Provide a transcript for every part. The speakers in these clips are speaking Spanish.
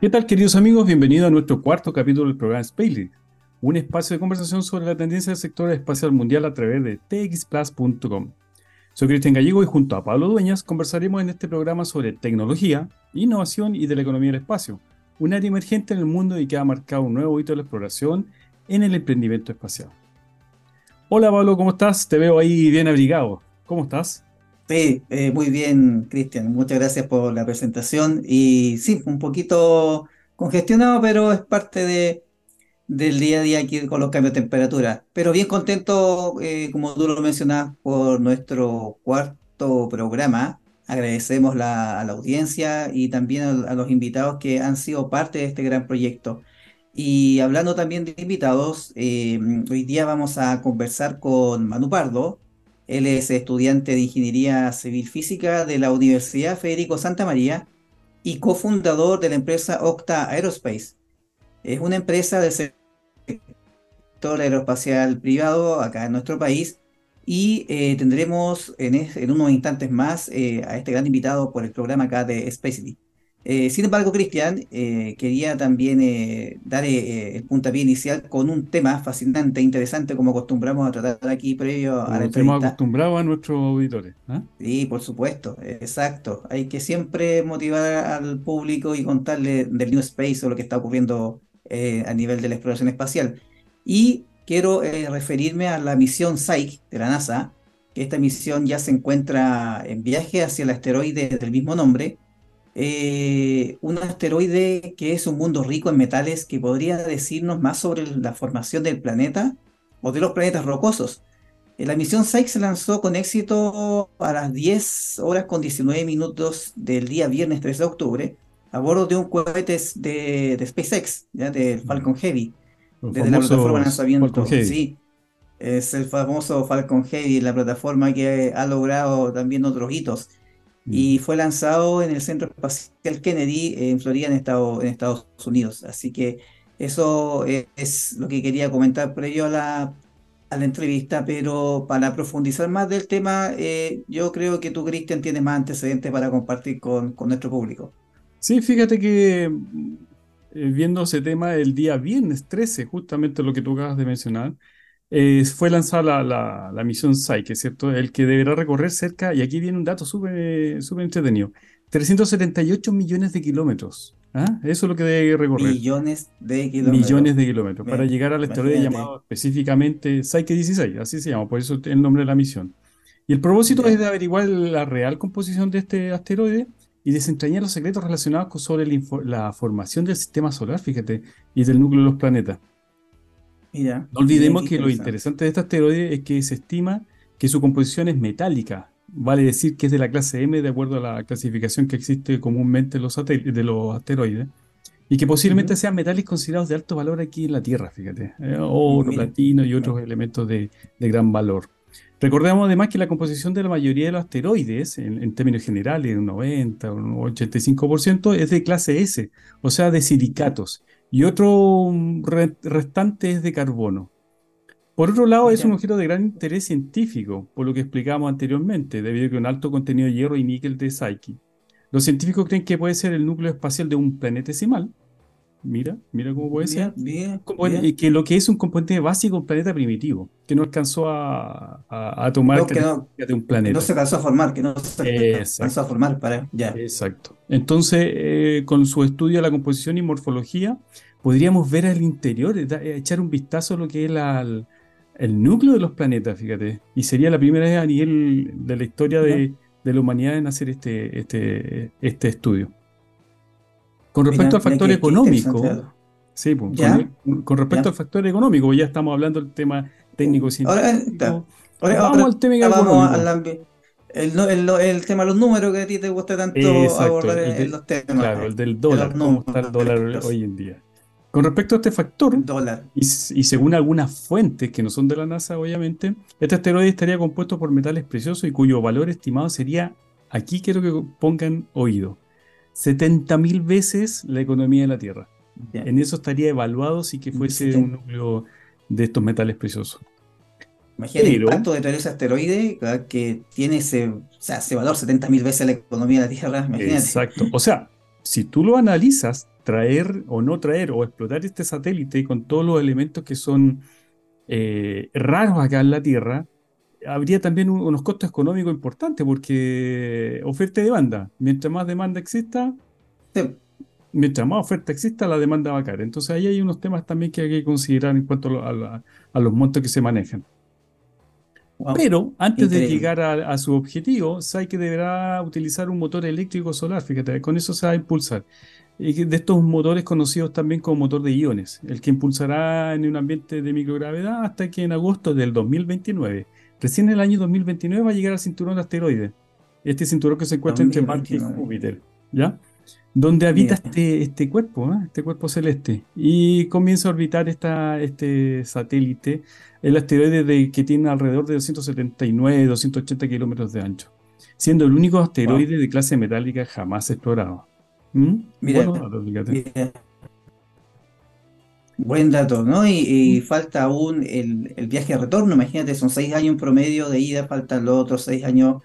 ¿Qué tal, queridos amigos? Bienvenidos a nuestro cuarto capítulo del programa Spacely, un espacio de conversación sobre la tendencia del sector espacial mundial a través de txplus.com. Soy Cristian Gallego y junto a Pablo Dueñas conversaremos en este programa sobre tecnología, innovación y de la economía del espacio, un área emergente en el mundo y que ha marcado un nuevo hito de la exploración en el emprendimiento espacial. Hola Pablo, ¿cómo estás? Te veo ahí bien abrigado. ¿Cómo estás? Sí, eh, muy bien, Cristian. Muchas gracias por la presentación. Y sí, un poquito congestionado, pero es parte de, del día a día aquí con los cambios de temperatura. Pero bien contento, eh, como tú lo mencionabas, por nuestro cuarto programa. Agradecemos la- a la audiencia y también a, a los invitados que han sido parte de este gran proyecto. Y hablando también de invitados, eh, hoy día vamos a conversar con Manu Pardo. Él es estudiante de Ingeniería Civil Física de la Universidad Federico Santa María y cofundador de la empresa Octa Aerospace. Es una empresa del sector aeroespacial privado acá en nuestro país y eh, tendremos en, es- en unos instantes más eh, a este gran invitado por el programa acá de Spacely. Eh, sin embargo, Cristian, eh, quería también eh, dar el puntapié inicial con un tema fascinante e interesante como acostumbramos a tratar aquí previo a la entrevista. acostumbrado a nuestros auditores. ¿ah? Sí, por supuesto, exacto. Hay que siempre motivar al público y contarle del New Space o lo que está ocurriendo a nivel de la exploración espacial. Y quiero referirme a la misión Psyche de la NASA, que esta misión ya se encuentra en viaje hacia el asteroide del mismo nombre, eh, un asteroide que es un mundo rico en metales que podría decirnos más sobre la formación del planeta o de los planetas rocosos. Eh, La misión Psyche se lanzó con éxito a las 10 horas con 19 minutos del día viernes 3 de octubre a bordo de un cohete de, de SpaceX, ¿ya? del Falcon Heavy, desde la plataforma de lanzamiento. Sí, es el famoso Falcon Heavy, la plataforma que ha logrado también otros hitos. Mm. Y fue lanzado en el Centro Espacial Kennedy en Florida, en Estados, en Estados Unidos. Así que eso es, lo que quería comentar previo a la, a la entrevista, pero para profundizar más del tema, eh, yo creo que tú, Cristian, tienes más antecedentes para compartir con, con nuestro público. Sí, fíjate que eh, viendo ese tema el día viernes 13, justamente lo que tú acabas de mencionar, eh, fue lanzada la, la, la misión Psyche, ¿cierto? El que deberá recorrer cerca, y aquí viene un dato súper súper entretenido, 378 millones de kilómetros. ¿ah? Eso es lo que debe recorrer. Millones de kilómetros. Millones de kilómetros para Ve, llegar al asteroide llamado específicamente Psyche 16, así se llama, por eso el nombre de la misión. Y el propósito Ya. es de averiguar la real composición de este asteroide y desentrañar los secretos relacionados con sobre la, la formación del sistema solar, fíjate, y del núcleo de los planetas. Mira, No olvidemos que lo interesante. de este asteroide es que se estima que su composición es metálica, vale decir que es de la clase M de acuerdo a la clasificación que existe comúnmente los de los asteroides, y que posiblemente sean metales considerados de alto valor aquí en la Tierra, fíjate, eh, oro, Mira, platino y otros elementos de, de gran valor. Recordemos además que la composición de la mayoría de los asteroides, en, en términos generales, un 90 o un 85%, es de clase S, o sea, de silicatos, y otro mm, re- restante es de carbono. Por otro lado, es un objeto de gran interés científico, por lo que explicábamos anteriormente, debido a que un alto contenido de hierro y níquel de Psyche. Los científicos creen que puede ser el núcleo espacial de un planetesimal. Mira, mira cómo puede ser. Componente- mira. y que lo que es un componente básico de un planeta primitivo, que no alcanzó a, a- a tomar No, que no, de un que no planeta. se alcanzó a formar, que no se alcanzó a formar para ya. exacto. Entonces, eh, con su estudio de la composición y morfología, podríamos ver al interior, eh, eh, echar un vistazo a lo que es la- el, el núcleo de los planetas, fíjate. Y sería la primera vez a nivel de la historia de la humanidad en hacer este, este, este estudio. Con respecto Mira, al factor económico, sí, pues, con, con respecto ya. al factor económico, ya estamos hablando del tema Ahora, técnico-científico. ta- ahora, Vamos ahora al tema vamos económico. el, el, el tema de los números que a ti te gusta tanto Exacto, abordar el en, de- en los temas claro, el del de dólar, los cómo está el dólar hoy en día. Con respecto a este factor, Dólar. y, y según algunas fuentes que no son de la NASA, obviamente, este asteroide estaría compuesto por metales preciosos y cuyo valor estimado sería, aquí quiero que pongan oído, 70.000 veces la economía de la Tierra. En eso estaría evaluado si que fuese un núcleo de estos metales preciosos. Imagina el Pero- impacto de traer ese asteroide ¿verdad? que tiene ese, o sea, ese valor 70.000 veces la economía de la Tierra. Imagínate. Exacto. O sea, si tú lo analizas, traer o no traer o explotar este satélite con todos los elementos que son eh, raros acá en la Tierra, habría también unos costos económicos importantes porque oferta y demanda. Mientras más demanda exista, mientras más oferta exista, la demanda va a caer. Entonces ahí hay unos temas también que hay que considerar en cuanto a, los montos que se manejan. Pero antes de llegar a, su objetivo, que deberá utilizar un motor eléctrico solar, fíjate, con eso se va a impulsar. Y de estos motores conocidos también como motor de iones, el que impulsará en un ambiente de microgravedad hasta que en agosto del 2029, recién en el año 2029 va a llegar al cinturón de asteroides, este cinturón que se encuentra entre Marte y Júpiter, ¿ya? Donde habita este, este cuerpo, ¿eh? este cuerpo celeste, y comienza a orbitar esta, este satélite, el asteroide de, que tiene alrededor de 279, 280 kilómetros de ancho, siendo el único asteroide de clase metálica jamás explorado. ¿Mm? Mira, Buen dato, ¿no? Y, falta aún el, viaje de retorno, imagínate, son seis años en promedio de ida, faltan los otros seis años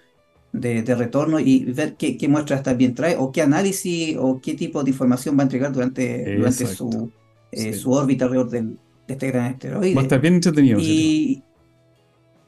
de, retorno y ver qué, muestras también trae o qué análisis o qué tipo de información va a entregar durante, durante su, eh, su órbita alrededor del, de este gran asteroide. Va a estar bien entretenido. Y,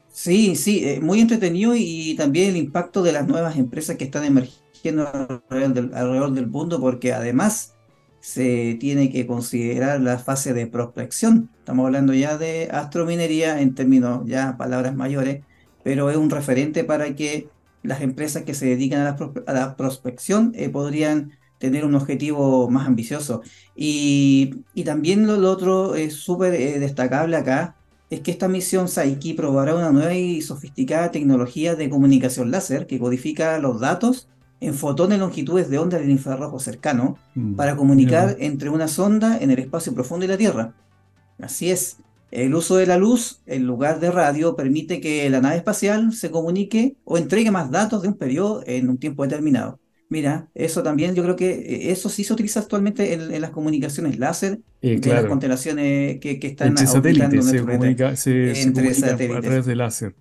sí, sí, eh, muy entretenido y también el impacto de las nuevas empresas que están emergiendo alrededor del, mundo, porque además se tiene que considerar la fase de prospección. Estamos hablando ya de astrominería en términos ya palabras mayores, pero es un referente para que las empresas que se dedican a la, prospección eh, podrían tener un objetivo más ambicioso. Y, también lo, otro es súper eh, destacable acá, es que esta misión Psyche probará una nueva y sofisticada tecnología de comunicación láser que codifica los datos en fotones longitudes de onda del infrarrojo cercano mm, para comunicar entre una sonda en el espacio profundo y la Tierra. Así es, el uso de la luz en lugar de radio permite que la nave espacial se comunique o entregue más datos de un periodo en un tiempo determinado. Mira, eso también yo creo que eh, eso sí se utiliza actualmente en, las comunicaciones láser eh, de las constelaciones que, están entre satélites, se comunica, entre satélites. a través de láser.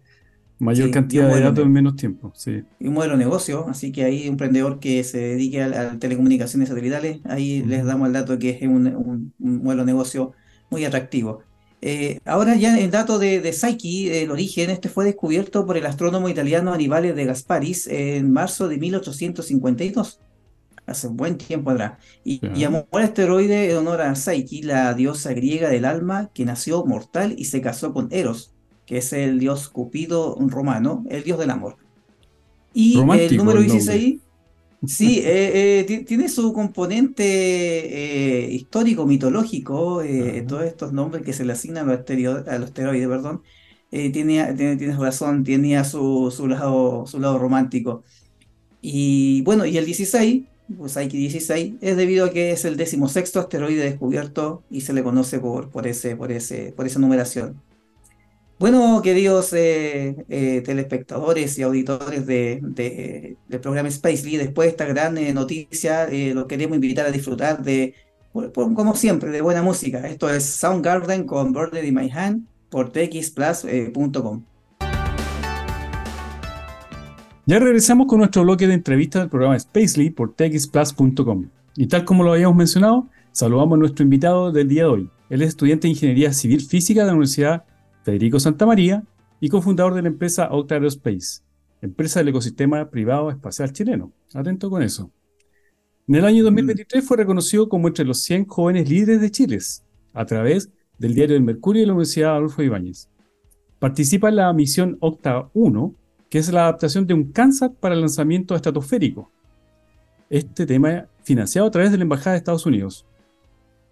Mayor cantidad de datos en menos tiempo. Sí. Y un modelo de negocio, así que ahí un emprendedor que se dedique a, telecomunicaciones satelitales, ahí les damos el dato que es un, un, un modelo de negocio muy atractivo. Eh, ahora ya el dato de, de Psyche, el origen, este fue descubierto por el astrónomo italiano Annibale de Gasparis en marzo de 1852, hace un buen tiempo atrás, y llamó al asteroide en honor a Psyche, la diosa griega del alma que nació mortal y se casó con Eros, que es el dios Cupido romano, el dios del amor. Y el número 16... Sí, eh, eh, tiene su componente eh, histórico, mitológico, todos estos nombres que se le asignan a los, asteroides, perdón, tiene, tienes razón, tenía su, su, lado, su lado romántico. Y bueno, y el 16, pues que 16, es debido a que es el decimosexto asteroide descubierto y se le conoce por, por, ese, por, ese, por esa numeración. Bueno, queridos eh, eh, telespectadores y auditores de, del programa Spacely, después de esta gran eh, noticia, los queremos invitar a disfrutar de, como siempre, de buena música. Esto es Soundgarden con Bird in My Hand por txplus.com. Ya regresamos con nuestro bloque de entrevistas del programa Spacely por txplus.com. Y tal como lo habíamos mencionado, saludamos a nuestro invitado del día de hoy. Él es estudiante de Ingeniería Civil Física de la Universidad Federico Santamaría y cofundador de la empresa Octa Aerospace, empresa del ecosistema privado espacial chileno. Atento con eso. En el año 2023 fue reconocido como entre los 100 jóvenes líderes de Chile, a través del diario del Mercurio y la Universidad Adolfo Ibáñez. Participa en la misión Octa 1, que es la adaptación de un CANSAT para el lanzamiento estratosférico. Este tema financiado a través de la Embajada de Estados Unidos.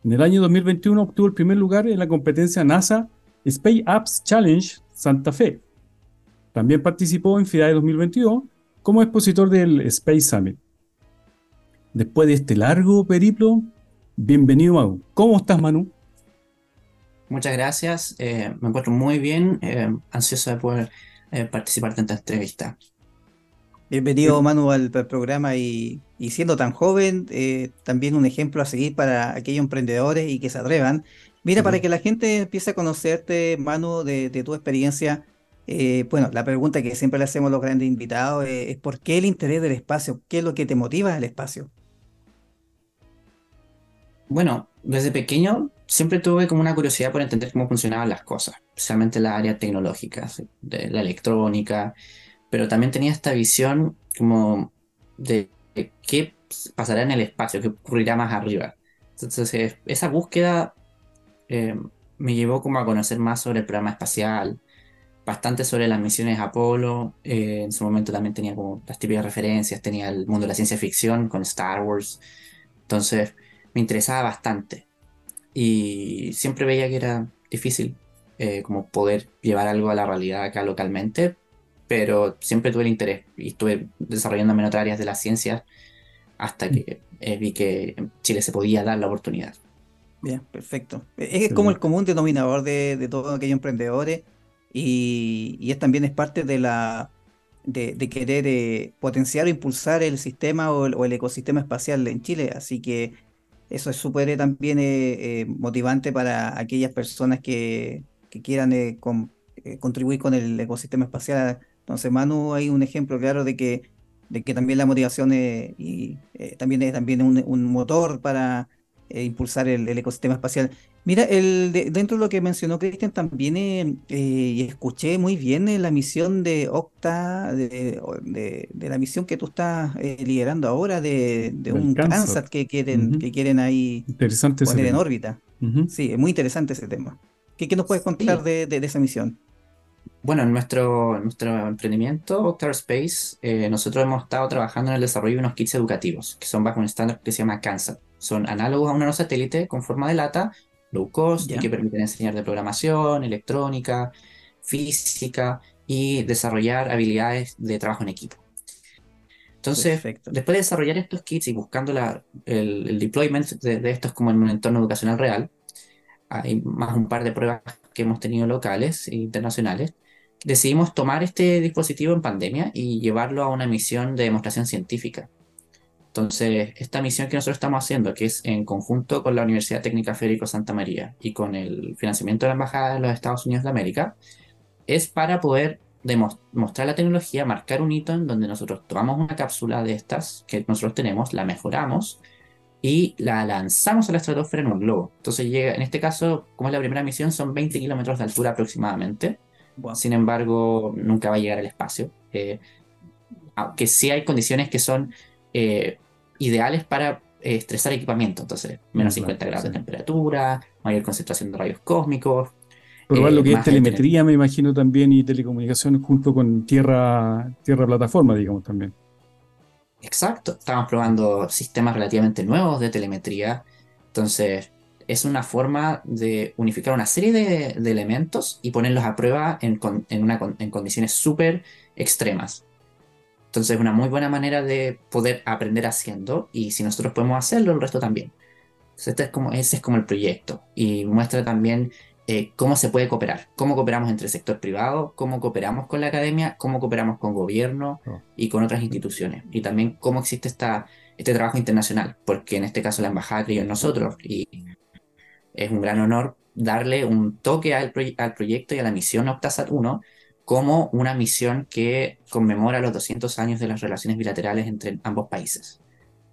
En el año 2021 obtuvo el primer lugar en la competencia NASA Space Apps Challenge Santa Fe. También participó en FIDAE 2022 como expositor del Space Summit. Después de este largo periplo, bienvenido Manu. ¿Cómo estás Manu? Muchas gracias, eh, me encuentro muy bien, eh, ansioso de poder eh, participar de esta entrevista. Bienvenido Manu al, programa y, siendo tan joven, también un ejemplo a seguir para aquellos emprendedores y que se atrevan Mira, para que la gente empiece a conocerte, Manu, de, tu experiencia, eh, bueno, la pregunta que siempre le hacemos a los grandes invitados es, ¿por qué el interés del espacio? ¿Qué es lo que te motiva al espacio? Bueno, desde pequeño siempre tuve como una curiosidad por entender cómo funcionaban las cosas, especialmente la área tecnológica, de la electrónica, pero también tenía esta visión como de qué pasará en el espacio, qué ocurrirá más arriba. Entonces, esa búsqueda eh, me llevó como a conocer más sobre el programa espacial, bastante sobre las misiones Apolo. Eh, en su momento también tenía como las típicas referencias, tenía el mundo de la ciencia ficción con Star Wars. Entonces, me interesaba bastante. Y siempre veía que era difícil eh, como poder llevar algo a la realidad acá localmente, pero siempre tuve el interés y estuve desarrollándome en otras áreas de la ciencia hasta que eh, vi que en Chile se podía dar la oportunidad. Bien, perfecto. Es como el común denominador de, de todos aquellos emprendedores y, y, es también es parte de la de, querer eh, potenciar o impulsar el sistema o el, ecosistema espacial en Chile. Así que eso es súper eh, también motivante para aquellas personas que, que quieran contribuir con el ecosistema espacial entonces, Manu, hay un ejemplo claro de que, de que también la motivación y, eh, también es también un, motor para eh, impulsar el, ecosistema espacial. Mira, el, dentro de lo que mencionó Cristian, también eh, y escuché muy bien la misión de Octa, de, la misión que tú estás liderando ahora, de, un Kansas que quieren, que quieren ahí poner en órbita. Sí, es muy interesante ese tema. ¿Qué, nos puedes contar de esa misión? Bueno, en nuestro, nuestro emprendimiento, Octar Space, eh, nosotros hemos estado trabajando en el desarrollo de unos kits educativos que son bajo un estándar que se llama CANSAT. Son análogos a un nanosatélite con forma de lata, low cost, y que permiten enseñar de programación, electrónica, física y desarrollar habilidades de trabajo en equipo. Entonces, después de desarrollar estos kits y buscando la, el, deployment de, de, estos como en un entorno educacional real, hay más un par de pruebas que hemos tenido locales e internacionales, decidimos tomar este dispositivo en pandemia y llevarlo a una misión de demostración científica. Entonces, esta misión que nosotros estamos haciendo, que es en conjunto con la Universidad Técnica Federico Santa María y con el financiamiento de la Embajada de los Estados Unidos de América, es para poder demostrar la tecnología, marcar un hito en donde nosotros tomamos una cápsula de estas que nosotros tenemos, la mejoramos y la lanzamos a la estratosfera en un globo. Entonces llega, en este caso, como es la primera misión, son 20 kilómetros de altura aproximadamente. Sin embargo, nunca va a llegar al espacio. Eh, aunque sí hay condiciones que son eh, ideales para eh, estresar equipamiento. Entonces, menos 50 grados de temperatura, mayor concentración de rayos cósmicos. Probar lo que es telemetría, me imagino también, y telecomunicaciones junto con tierra, tierra plataforma, digamos también. Exacto, estamos probando sistemas relativamente nuevos de telemetría. Entonces, es una forma de unificar una serie de, elementos y ponerlos a prueba en, condiciones súper extremas. Entonces, es una muy buena manera de poder aprender haciendo y si nosotros podemos hacerlo, el resto también. este es como, ese es como el proyecto. Y muestra también eh, cómo se puede cooperar, cómo cooperamos entre el sector privado, cómo cooperamos con la academia, cómo cooperamos con gobierno oh. y con otras instituciones, y también cómo existe esta, este trabajo internacional, porque en este caso la embajada creyó en nosotros. Y es un gran honor darle un toque al, al proyecto y a la misión Optasat 1 como una misión que conmemora los 200 años de las relaciones bilaterales entre ambos países.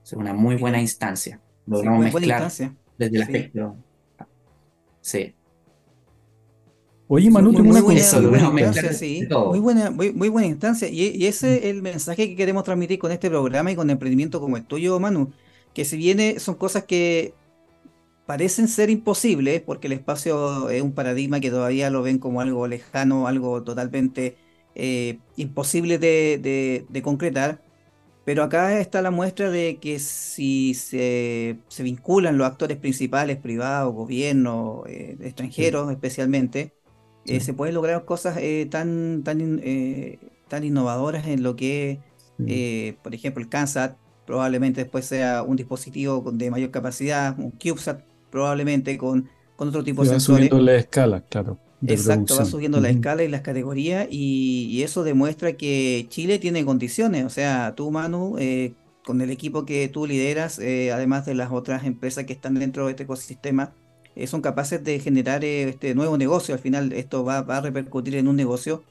Es una muy buena instancia. Logramos mezclar desde el aspecto. Sí, Oye, Manu, tengo una buena, instancia, sí. Muy buena, muy, buena instancia. Y, ese es el mensaje que queremos transmitir con este programa y con emprendimiento como el tuyo, Manu. Que si viene, son cosas que parecen ser imposibles, porque el espacio es un paradigma que todavía lo ven como algo lejano, algo totalmente eh, imposible de, concretar. Pero acá está la muestra de que si se, vinculan los actores principales, privados, gobiernos, eh, extranjeros especialmente, eh, se pueden lograr cosas tan, tan, tan innovadoras en lo que, por ejemplo, el CANSAT probablemente después sea un dispositivo de mayor capacidad, un CubeSat probablemente con, con otro tipo de sensores. Va subiendo la escala, claro. Exacto, va subiendo la escala y las categorías y, eso demuestra que Chile tiene condiciones, o sea, tú Manu, con el equipo que tú lideras, además de las otras empresas que están dentro de este ecosistema, eh, son capaces de generar eh, este nuevo negocio. Al final esto va, a repercutir en un negocio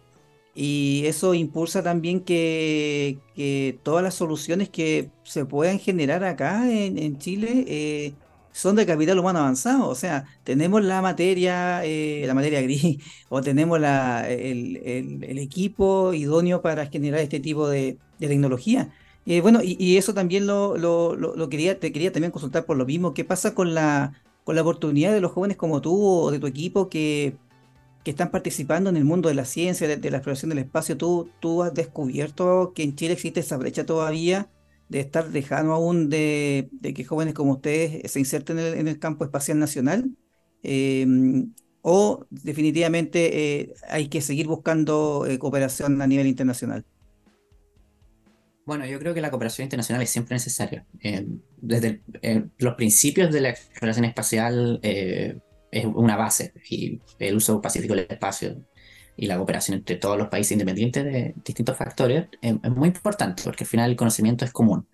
y eso impulsa también que, todas las soluciones que se puedan generar acá en, Chile eh, son de capital humano avanzado, o sea, tenemos la materia, eh, la materia gris, o tenemos la, el, equipo idóneo para generar este tipo de, de tecnología. Eh, bueno, y, y eso también lo, lo, lo- lo quería, te quería también consultar por lo mismo. ¿Qué pasa con la, con la oportunidad de los jóvenes como tú o de tu equipo que, que están participando en el mundo de la ciencia, de, de la exploración del espacio? ¿Tú, tú has descubierto que en Chile existe esa brecha todavía de estar lejano aún de, que jóvenes como ustedes se inserten en el, campo espacial nacional? Eh, ¿o definitivamente eh, hay que seguir buscando eh, cooperación a nivel internacional? Bueno, yo creo que la cooperación internacional es siempre necesaria. Eh, desde eh, los principios de la exploración espacial eh, es una base y el uso pacífico del espacio y la cooperación entre todos los países independientes de distintos factores eh, es muy importante porque al final el conocimiento es común.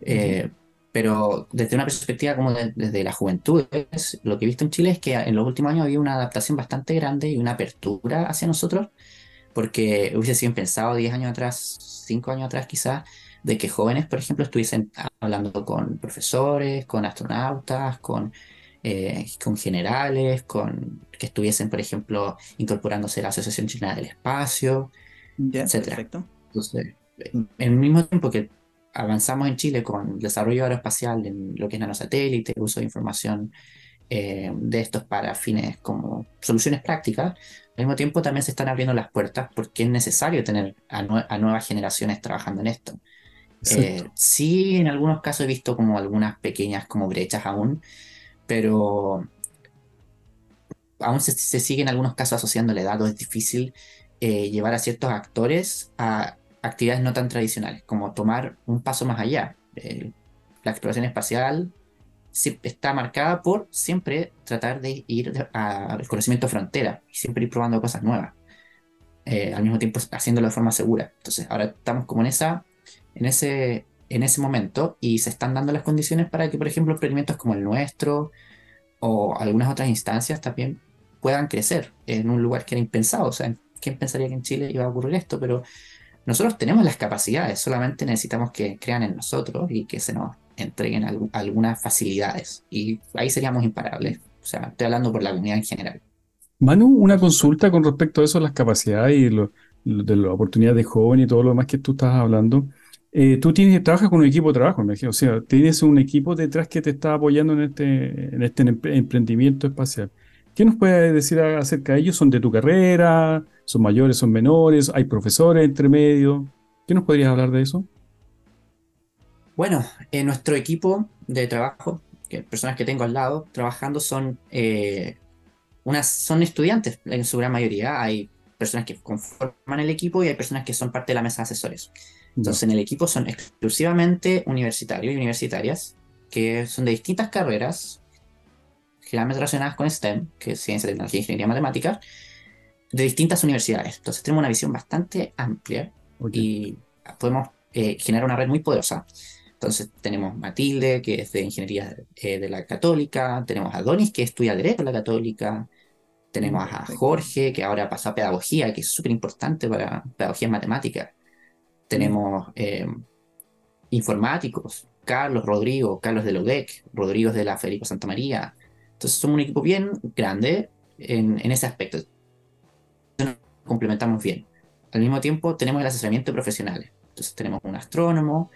Eh, pero desde una perspectiva como de- desde la juventud, es- lo que he visto en Chile es que en los últimos años había una adaptación bastante grande y una apertura hacia nosotros porque hubiese sido impensado 10 años atrás, 5 años atrás quizás, de que jóvenes, por ejemplo, estuviesen hablando con profesores, con astronautas, con, eh, con generales, con, que estuviesen, por ejemplo, incorporándose a la Asociación Chilena del Espacio, Ya, etcétera. perfecto. Entonces, en en el mismo tiempo que avanzamos en Chile con el desarrollo aeroespacial en lo que es nanosatélite, uso de información eh, de estos para fines como soluciones prácticas, al mismo tiempo también se están abriendo las puertas porque es necesario tener a, nue- a nuevas generaciones trabajando en esto. Eh, sí, en algunos casos he visto como algunas pequeñas como brechas aún, pero aún se, se sigue en algunos casos asociando la edad o es difícil eh, llevar a ciertos actores a actividades no tan tradicionales, como tomar un paso más allá. Eh, la exploración espacial está marcada por siempre tratar de ir al conocimiento frontera y siempre ir probando cosas nuevas, eh, al mismo tiempo haciéndolo de forma segura. Entonces, ahora estamos como en esa, en ese, en ese momento y se están dando las condiciones para que, por ejemplo, experimentos como el nuestro o algunas otras instancias también puedan crecer en un lugar que era impensado. O sea, ¿quién pensaría que en Chile iba a ocurrir esto? Pero nosotros tenemos las capacidades, solamente necesitamos que crean en nosotros y que se nos entreguen algu- algunas facilidades. Y ahí seríamos imparables. O sea, estoy hablando por la comunidad en general. Manu, una consulta con respecto a eso, las capacidades y lo- de las oportunidades de joven y todo lo demás que tú estás hablando. Eh, tú tienes, trabajas con un equipo de trabajo, me. O sea, tienes un equipo detrás que te está apoyando en este, este empre- emprendimiento espacial. ¿Qué nos puedes decir acerca de ellos? ¿Son de tu carrera? ¿Son mayores? ¿Son menores? ¿Hay profesores entre medio? ¿Qué nos podrías hablar de eso? Bueno, en nuestro equipo de trabajo, personas que tengo al lado trabajando son, eh, unas, son estudiantes en su gran mayoría. Hay personas que conforman el equipo y hay personas que son parte de la mesa de asesores. Entonces, en el equipo son exclusivamente universitarios y universitarias que son de distintas carreras, generalmente relacionadas con STEM, que es ciencia, tecnología, ingeniería, matemáticas, de distintas universidades. Entonces, tenemos una visión bastante amplia Ok. y podemos eh, generar una red muy poderosa. Entonces tenemos Matilde, que es de Ingeniería eh, de la Católica, tenemos a Donis, que estudia Derecho en la Católica, tenemos a. Jorge, que ahora pasó a Pedagogía, que es súper importante para Pedagogía en Matemáticas. Tenemos eh, informáticos, Carlos, Rodrigo, Carlos de la UDEC, Rodrigo de la Federico Santa María. Entonces somos un equipo bien grande en, en ese aspecto. Nos complementamos bien. Al mismo tiempo tenemos el asesoramiento de profesionales. Entonces tenemos un astrónomo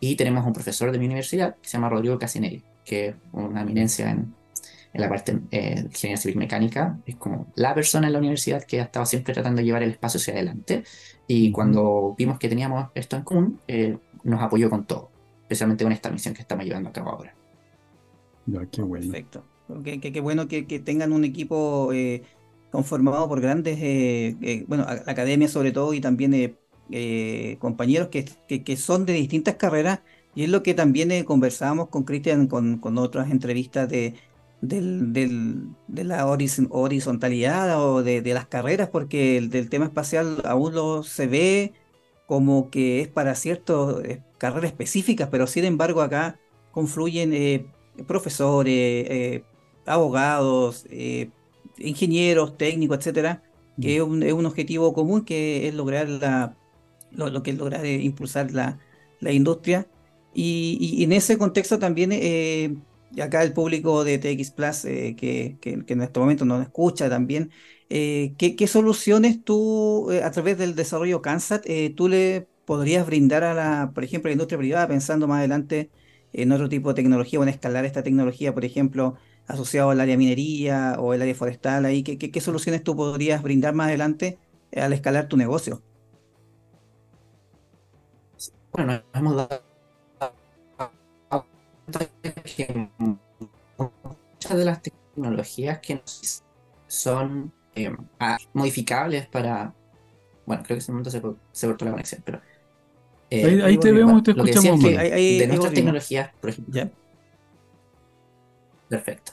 y tenemos un profesor de mi universidad que se llama Rodrigo Casinelli, que es una eminencia en, en la parte eh, de ingeniería civil mecánica. Es como la persona en la universidad que ha estado siempre tratando de llevar el espacio hacia adelante. Y cuando vimos que teníamos esto en común, eh, nos apoyó con todo, especialmente con esta misión que estamos llevando a cabo ahora. Ya, qué bueno. Perfecto. Qué, qué- qué bueno que, que tengan un equipo eh, conformado por grandes, eh, eh, bueno, a- la academia sobre todo y también eh, eh, compañeros que, que, que son de distintas carreras y es lo que también eh, conversábamos con Cristian con, con otras entrevistas de, del, del- de la horiz- horizontalidad o de, de las carreras porque el del tema espacial aún lo se ve como que es para ciertas carreras específicas, pero sin embargo acá confluyen eh, profesores, eh, abogados, eh, ingenieros, técnicos, etcétera, que es un, es un objetivo común que es lograr la, lo, lo que es lograr eh, impulsar la, la industria. Y, y en ese contexto también eh, y acá el público de TX Plus, eh, que, que- en este momento nos escucha también, eh, ¿qué, soluciones tú, eh, a través del desarrollo CANSAT, eh, tú le podrías brindar a la, por ejemplo, la industria privada, pensando más adelante en otro tipo de tecnología o en escalar esta tecnología, por ejemplo, asociado al área minería o el área forestal, ahí, ¿qué, qué- qué soluciones tú podrías brindar más adelante al escalar tu negocio? Bueno, nos hemos dado que muchas de las tecnologías que son eh, ah, modificables para. Bueno, creo que en ese momento se, co- se cortó la conexión, pero. eh, Ahí, ahí te volvimos. vemos y te que escuchamos, es que Manu. Ahí- ahí- de nuestras tecnologías, por ejemplo, ¿Ya? Perfecto.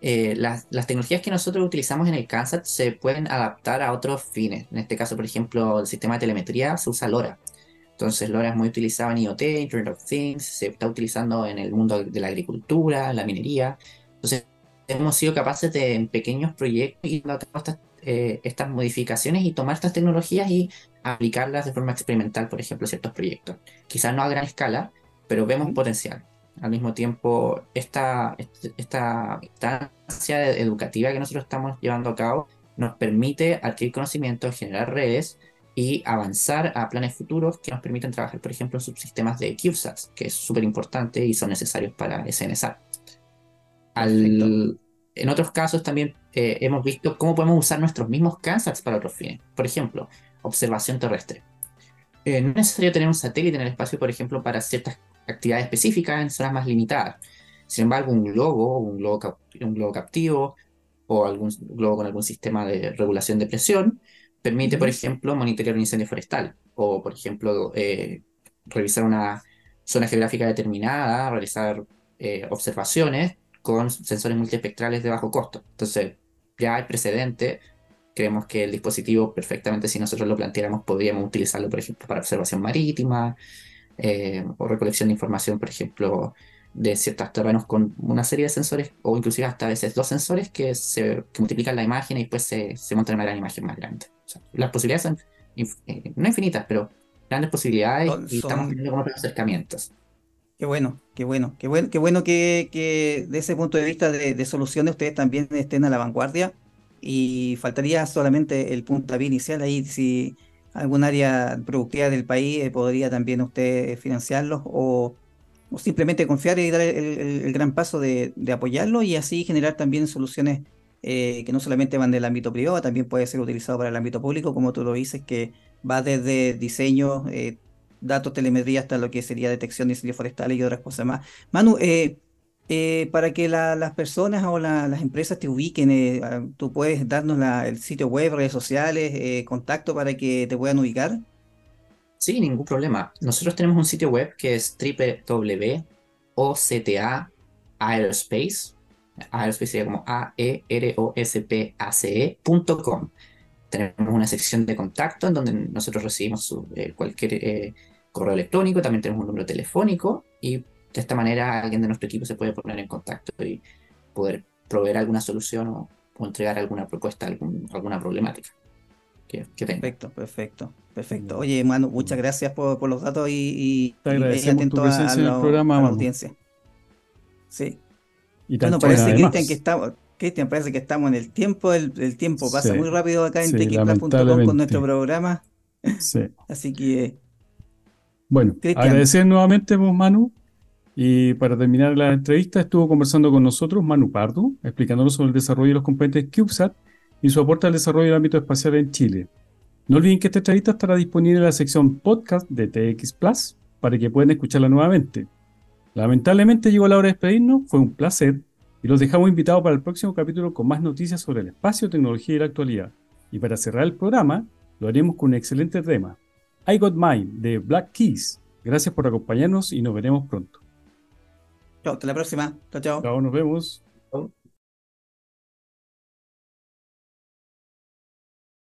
Eh, las, las tecnologías que nosotros utilizamos en el CANSAT se pueden adaptar a otros fines. En este caso, por ejemplo, el sistema de telemetría se usa LoRa. Entonces, LoRa es muy utilizado en IoT, Internet of Things, se está utilizando en el mundo de la agricultura, la minería. Entonces, hemos sido capaces de, en pequeños proyectos, ir llevando a cabo estas, eh, estas modificaciones y tomar estas tecnologías y aplicarlas de forma experimental, por ejemplo, a ciertos proyectos. Quizás no a gran escala, pero vemos potencial. Al mismo tiempo, esta, este- esta instancia educativa que nosotros estamos llevando a cabo nos permite adquirir conocimientos, generar redes y avanzar a planes futuros que nos permiten trabajar, por ejemplo, en subsistemas de CubeSats, que es súper importante y son necesarios para SNSAT. Al- en otros casos también eh, hemos visto cómo podemos usar nuestros mismos CANSATs para otros fines. Por ejemplo, observación terrestre. Eh, no es necesario tener un satélite en el espacio, por ejemplo, para ciertas actividades específicas en zonas más limitadas. Sin embargo, un globo, un globo, un globo captivo o algún globo con algún sistema de regulación de presión permite, por ejemplo, monitorear un incendio forestal o, por ejemplo, eh, revisar una zona geográfica determinada, realizar eh, observaciones con sensores multiespectrales de bajo costo. Entonces, ya hay precedente. Creemos que el dispositivo, perfectamente, si nosotros lo planteáramos, podríamos utilizarlo, por ejemplo, para observación marítima eh, o recolección de información, por ejemplo, de ciertos terrenos con una serie de sensores, o inclusive hasta a veces dos sensores que, se, que multiplican la imagen y después se, se montan una gran imagen más grande. O sea, las posibilidades son inf- eh, no infinitas, pero grandes posibilidades Son- y estamos teniendo como acercamientos. Qué bueno, qué bueno, qué bueno, qué bueno que, que de ese punto de vista de, de soluciones ustedes también estén a la vanguardia y faltaría solamente el puntapié inicial ahí si algún área productiva del país eh, podría también usted financiarlos o, o simplemente confiar y dar el, el- el gran paso de, de apoyarlo y así generar también soluciones eh, que no solamente van del ámbito privado, también puede ser utilizado para el ámbito público, como tú lo dices, que va desde diseño, eh, datos, telemetría, hasta lo que sería detección de incendios forestales y otras cosas más. Manu, eh, para que la- las personas o la- las empresas te ubiquen, ah, tú puedes darnos el sitio web, redes sociales, contacto para que te puedan ubicar. Sí, ningún problema. Nosotros tenemos un sitio web que es www.octa Aerospace. Como A-E-R-O-S-P-A-C-E.com. Tenemos una sección de contacto en donde nosotros recibimos su- eh, cualquier eh, correo electrónico, también tenemos un número telefónico y de esta manera alguien de nuestro equipo se puede poner en contacto y poder proveer alguna solución o, o entregar alguna propuesta, algún- alguna problemática que, que tenga. Perfecto, perfecto, perfecto. Oye, Manu, muchas gracias por, por los datos y, y, Te tu atento a, presencia en el programa, a la Manu. audiencia. Sí. Y Bueno, parece, Cristian, que estamos, Cristian, parece que estamos en el tiempo, el, el tiempo pasa Sí, muy rápido acá en sí, con nuestro programa, Sí. así que Bueno, Cristian. agradecer nuevamente, pues, Manu. Y para terminar la entrevista, estuvo conversando con nosotros Manu Pardo, explicándonos sobre el desarrollo de los componentes CubeSat y su aporte al desarrollo del ámbito espacial en Chile. No olviden que esta entrevista estará disponible en la sección podcast de TX Plus para que puedan escucharla nuevamente. Lamentablemente llegó la hora de despedirnos, fue un placer y los dejamos invitados para el próximo capítulo con más noticias sobre el espacio, tecnología y la actualidad. Y para cerrar el programa, lo haremos con un excelente tema, I Got Mine de Black Keys. Gracias por acompañarnos y nos veremos pronto. chao, hasta la próxima. Chao, chao. Chao, nos vemos. ¿no?